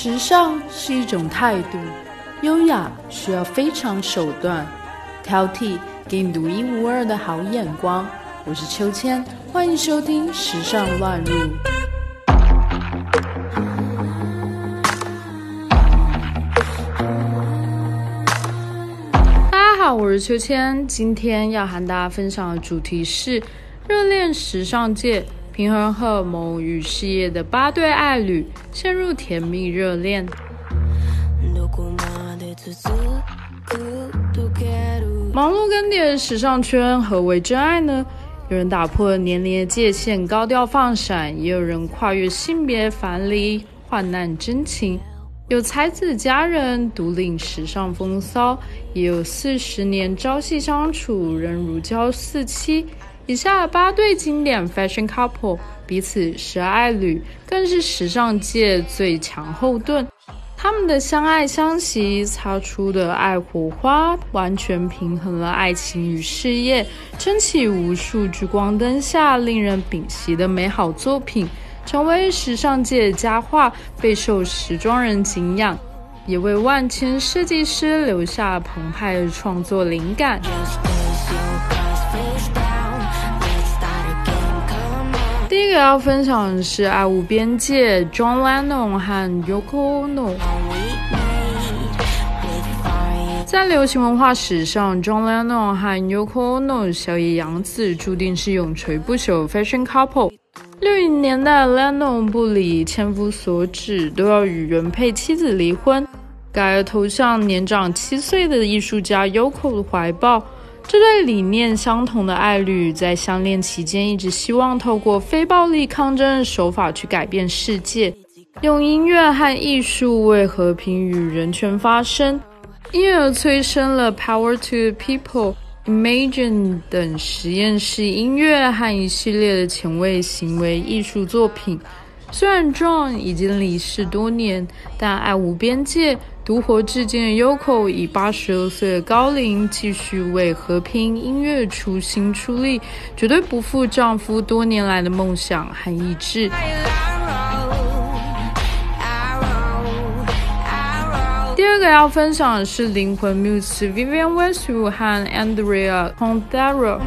时尚是一种态度，优雅需要非常手段，挑剔给你独一无二的好眼光。我是秋千，欢迎收听《时尚乱入》。大家好，我是秋千，今天要和大家分享的主题是热恋时尚界。平衡荷尔蒙与事业的八对爱侣陷入甜蜜热恋。忙碌更迭的时尚圈，何为真爱呢？有人打破了年龄的界限，高调放闪；也有人跨越性别樊篱，患难真情。有才子佳人独领时尚风骚，也有四十年朝夕相处，仍如胶似漆。以下八对经典 fashion couple 彼此是爱侣，更是时尚界最强后盾。他们的相爱相惜，擦出的爱火花，完全平衡了爱情与事业，撑起无数聚光灯下令人屏息的美好作品，成为时尚界佳话，备受时装人敬仰，也为万千设计师留下澎湃创作灵感。个要分享的是《爱无边界》，John Lennon 和 Yoko Ono。在流行文化史上，John Lennon 和 Yoko Ono 小野洋子注定是永垂不朽 fashion couple。六零年代，Lennon 不理千夫所指，都要与原配妻子离婚，改而投向年长七岁的艺术家 Yoko 的怀抱。这对理念相同的爱侣在相恋期间，一直希望透过非暴力抗争手法去改变世界，用音乐和艺术为和平与人权发声，因而催生了《Power to People》、《Imagine》等实验室音乐和一系列的前卫行为艺术作品。虽然 John 已经离世多年，但爱无边界。独活至今的 Yoko 以八十二岁的高龄，继续为和平音乐出新出力，绝对不负丈夫多年来的梦想和意志。第二个要分享的是灵魂 Muse Vivian Westwood 和 Andrea Condero。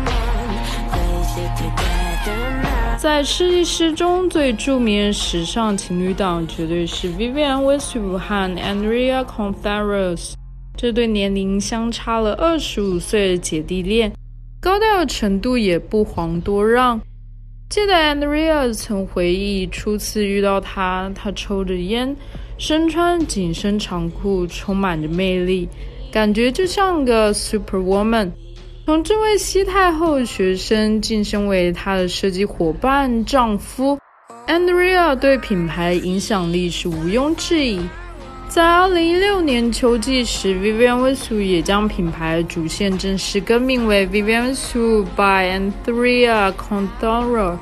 在设计师中最著名的时尚情侣档，绝对是 Vivienne Westwood 和 Andrea conferos 这对年龄相差了二十五岁的姐弟恋，高调程度也不遑多让。记得 Andrea 曾回忆，初次遇到他，他抽着烟，身穿紧身长裤，充满着魅力，感觉就像个 super woman。从这位西太后学生晋升为她的设计伙伴、丈夫，Andrea 对品牌影响力是毋庸置疑。在2016年秋季时，Vivienne Westwood 也将品牌主线正式更名为 Vivienne Westwood by Andrea Condoro，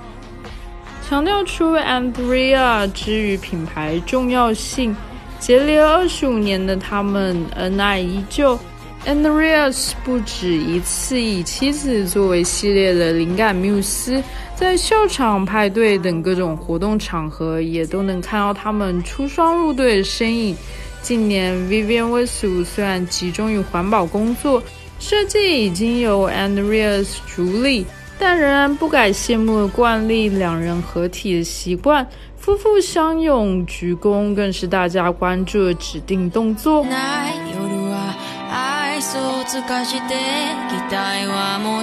强调出 Andrea 之于品牌重要性。结离了25年的他们，恩爱依旧。Andreas 不止一次以妻子作为系列的灵感缪斯，在秀场、派对等各种活动场合，也都能看到他们出双入对的身影。近年 Vivian Westwood 虽然集中于环保工作，设计已经由 Andreas 主理，但仍然不改羡慕的惯例，两人合体的习惯，夫妇相拥鞠躬，更是大家关注的指定动作。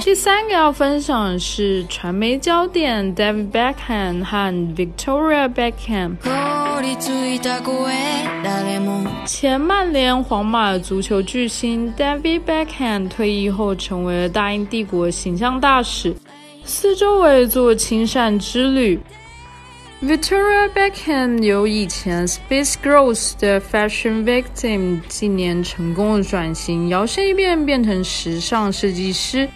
第三个要分享的是传媒焦点 David Beckham 和 Victoria Beckham。前曼联、皇马足球巨星 David Beckham 退役后，成为了大英帝国形象大使，四周围做亲善之旅。Victoria Beckham 由以前 Space Girls 的 Fashion Victim，近年成功的转型，摇身一变变成时尚设计师，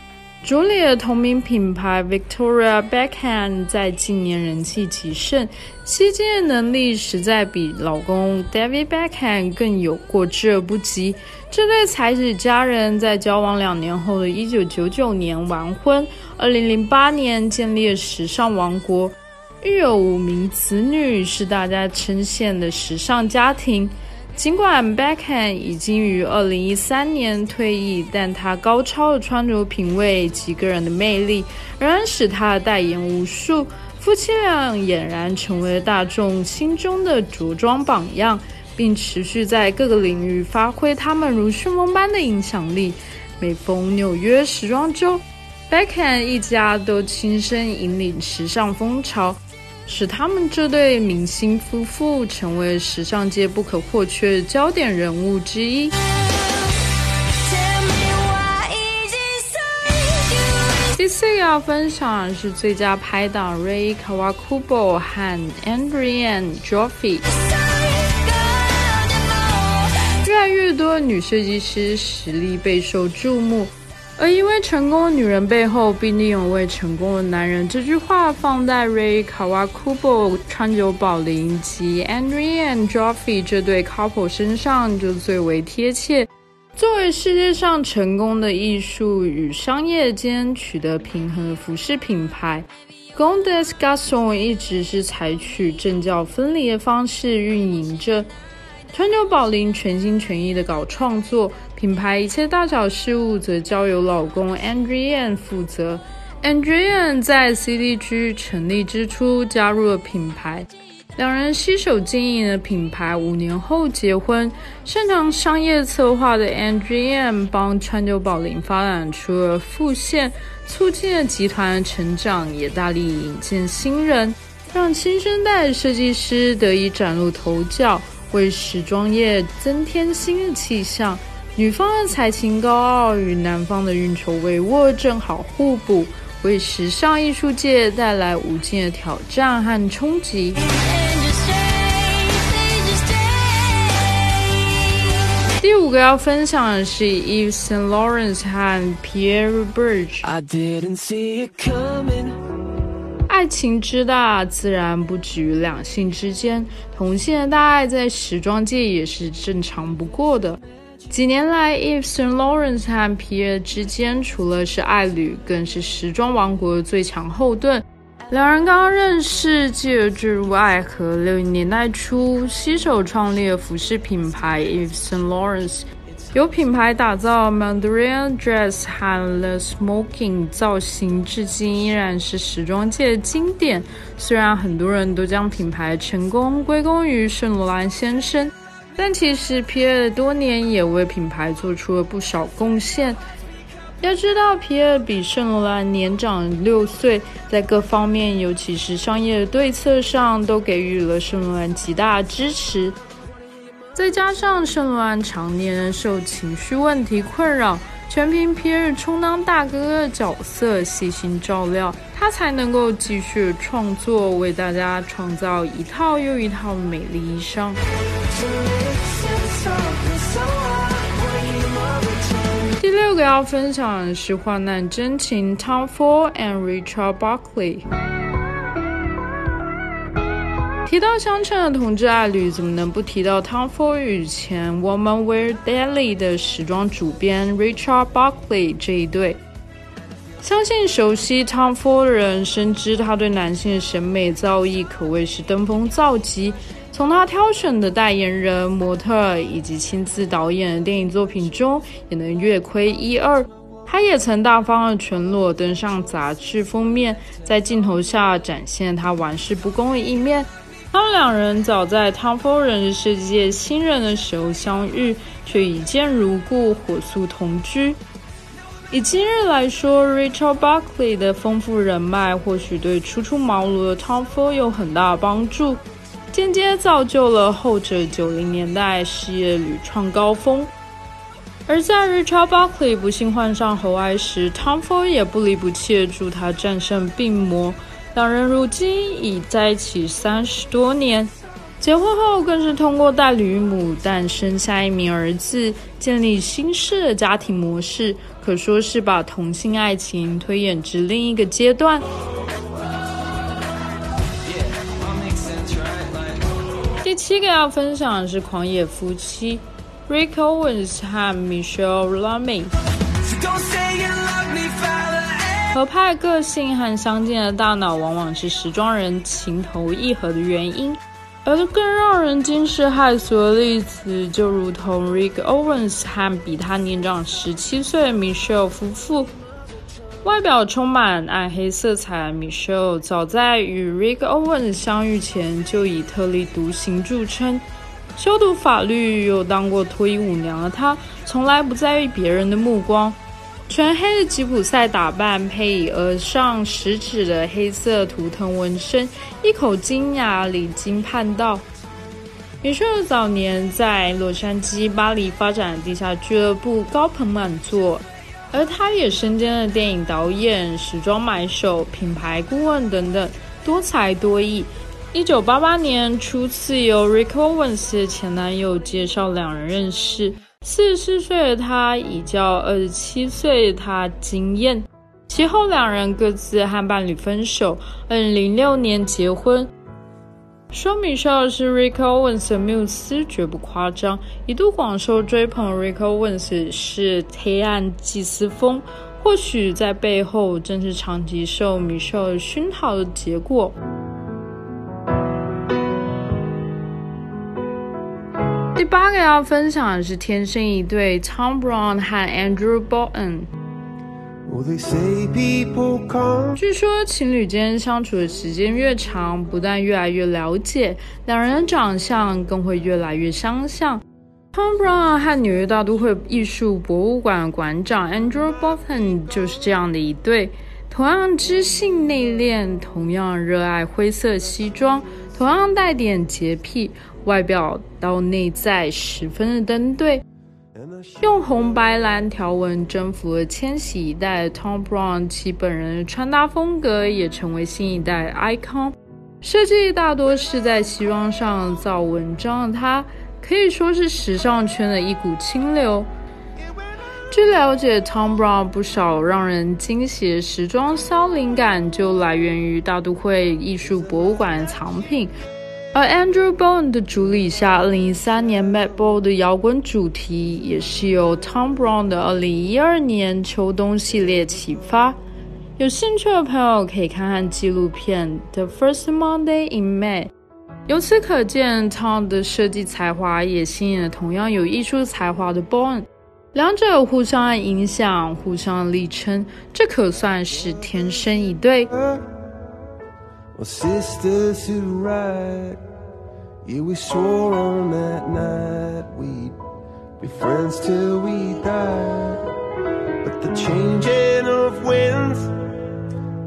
主理的同名品牌 Victoria Beckham 在近年人气极盛，吸金的能力实在比老公 David Beckham 更有过之而不及。这对才子佳人在交往两年后的1999年完婚，2008年建立了时尚王国。育有五名子女，是大家称羡的时尚家庭。尽管 Beckham 已经于2013年退役，但他高超的穿着品味及个人的魅力，仍然使他代言无数。夫妻俩俨然成为了大众心中的着装榜样，并持续在各个领域发挥他们如旋风般的影响力。每逢纽约时装周，Beckham 一家都亲身引领时尚风潮。使他们这对明星夫妇成为时尚界不可或缺的焦点人物之一。第四个要分享是最佳拍档 Ray Kawakubo 和 Adrienne Joffe。越来越多女设计师实力备受注目。而一位成功的女人背后必定有位成功的男人。这句话放在 Ray Kawakubo、川久保玲及 Adrienne Joffe 这对 couple 身上就最为贴切。作为世界上成功的艺术与商业间取得平衡的服饰品牌 g o n d e s Garçon 一直是采取政教分离的方式运营着。川久保玲全心全意的搞创作，品牌一切大小事务则交由老公 Andrian 负责。Andrian 在 CDG 成立之初加入了品牌，两人携手经营了品牌，五年后结婚。擅长商业策划的 Andrian 帮川久保玲发展出了副线，促进了集团的成长，也大力引荐新人，让新生代设计师得以崭露头角。为时装业增添新的气象，女方的才情高傲与男方的运筹帷幄正好互补，为时尚艺术界带来无尽的挑战和冲击。第五个要分享的是 Yves Saint Laurent 和 Pierre Berge。爱情之大，自然不止于两性之间，同性的大爱在时装界也是正常不过的。几年来，Yves Saint Laurent 和皮尔之间除了是爱侣，更是时装王国的最强后盾。两人刚认识，继而坠入爱河。六零年代初，携手创立了服饰品牌 Yves Saint Laurent。由品牌打造 Mandarin Dress 和 The Smoking 造型，至今依然是时装界的经典。虽然很多人都将品牌成功归功于圣罗兰先生，但其实皮尔多年也为品牌做出了不少贡献。要知道，皮尔比圣罗兰年长六岁，在各方面，尤其是商业对策上，都给予了圣罗兰极大支持。再加上圣罗兰常年受情绪问题困扰，全凭皮尔充当大哥哥的角色，细心照料，他才能够继续创作，为大家创造一套又一套美丽衣裳。第六个要分享的是患难真情，Tom Ford and Richard Buckley。提到相称的同志爱侣，怎么能不提到 Tom Ford 与前 Woman Wear Daily 的时装主编 Richard Buckley 这一对？相信熟悉 Tom Ford 的人深知，他对男性的审美造诣可谓是登峰造极。从他挑选的代言人、模特以及亲自导演的电影作品中，也能略窥一二。他也曾大方的全裸登上杂志封面，在镜头下展现他玩世不恭的一面。他们两人早在 Tom Ford 认识世界新人的时候相遇，却一见如故，火速同居。以今日来说，Richard Buckley 的丰富人脉或许对初出茅庐的 Tom Ford 有很大帮助，间接造就了后者九零年代事业屡创高峰。而在 Richard Buckley 不幸患上喉癌时，Tom Ford 也不离不弃助他战胜病魔。两人如今已在一起三十多年，结婚后更是通过代理母诞生下一名儿子，建立新式的家庭模式，可说是把同性爱情推演至另一个阶段。第七个要分享的是狂野夫妻，Rick Owens 和 Michelle Lamy。合拍个性和相近的大脑，往往是时装人情投意合的原因。而更让人惊世骇俗的例子，就如同 Rick Owens 和比他年长十七岁的 Michelle 夫妇。外表充满暗黑色彩，Michelle 早在与 Rick Owens 相遇前就以特立独行著称。修读法律又当过脱衣舞娘的她，从来不在意别人的目光。全黑的吉普赛打扮，配以额上食指的黑色图腾纹身，一口金牙离经叛道。Michelle 早年在洛杉矶、巴黎发展地下俱乐部高朋满座。而他也身兼了电影导演、时装买手、品牌顾问等等，多才多艺。一九八八年初次由 Rick Owens 的前男友介绍两人认识，四十四岁的他已较二十七岁的他惊艳。其后两人各自和伴侣分手，二零零六年结婚。说米少是 Rick Owens 的缪斯绝不夸张，一度广受追捧。Rick Owens 是黑暗祭司风，或许在背后正是长期受米少熏陶的结果。第八个要分享的是天生一对 Tom Brown 和 Andrew Bolton。据说情侣间相处的时间越长，不但越来越了解，两人的长相更会越来越相像。Tom Brown 和纽约大都会艺术博物馆馆长 Andrew Bolton 就是这样的一对，同样知性内敛，同样热爱灰色西装，同样带点洁癖，外表到内在十分的登对。用红白蓝条纹征服了千禧一代 Tom Brown，其本人的穿搭风格也成为新一代 icon。设计大多是在西装上造文章的他，可以说是时尚圈的一股清流。据了解，Tom Brown 不少让人惊喜的时装骚灵感就来源于大都会艺术博物馆的藏品。而 Andrew Bone 的主理下，2013年 Met Ball 的摇滚主题也是由 Tom Brown 的2012年秋冬系列启发。有兴趣的朋友可以看看纪录片《The First Monday in May》。由此可见，Tom 的设计才华也吸引了同样有艺术才华的 Bone，两者互相影响，互相力撑，这可算是天生一对。Well, sisters who ride. Yeah, we swore on that night we'd be friends till we die. But the changing of winds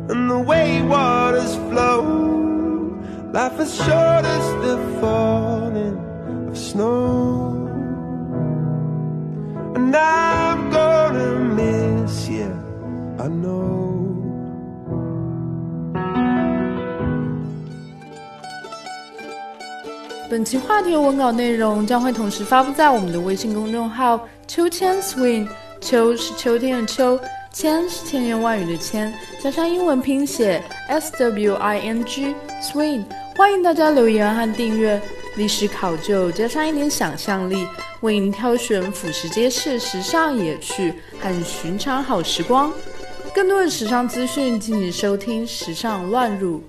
and the way waters flow, life is short as the falling of snow. I'm gonna miss you, I know. 本期话题文稿内容将会同时发布在我们的微信公众号“秋千 swing”。秋是秋天的秋，千是千言万语的千，加上英文拼写 s w i n g swing。欢迎大家留言和订阅。历史考究加上一点想象力，为您挑选俯拾皆是时尚野趣和寻常好时光。更多的时尚资讯，敬请收听《时尚乱入》。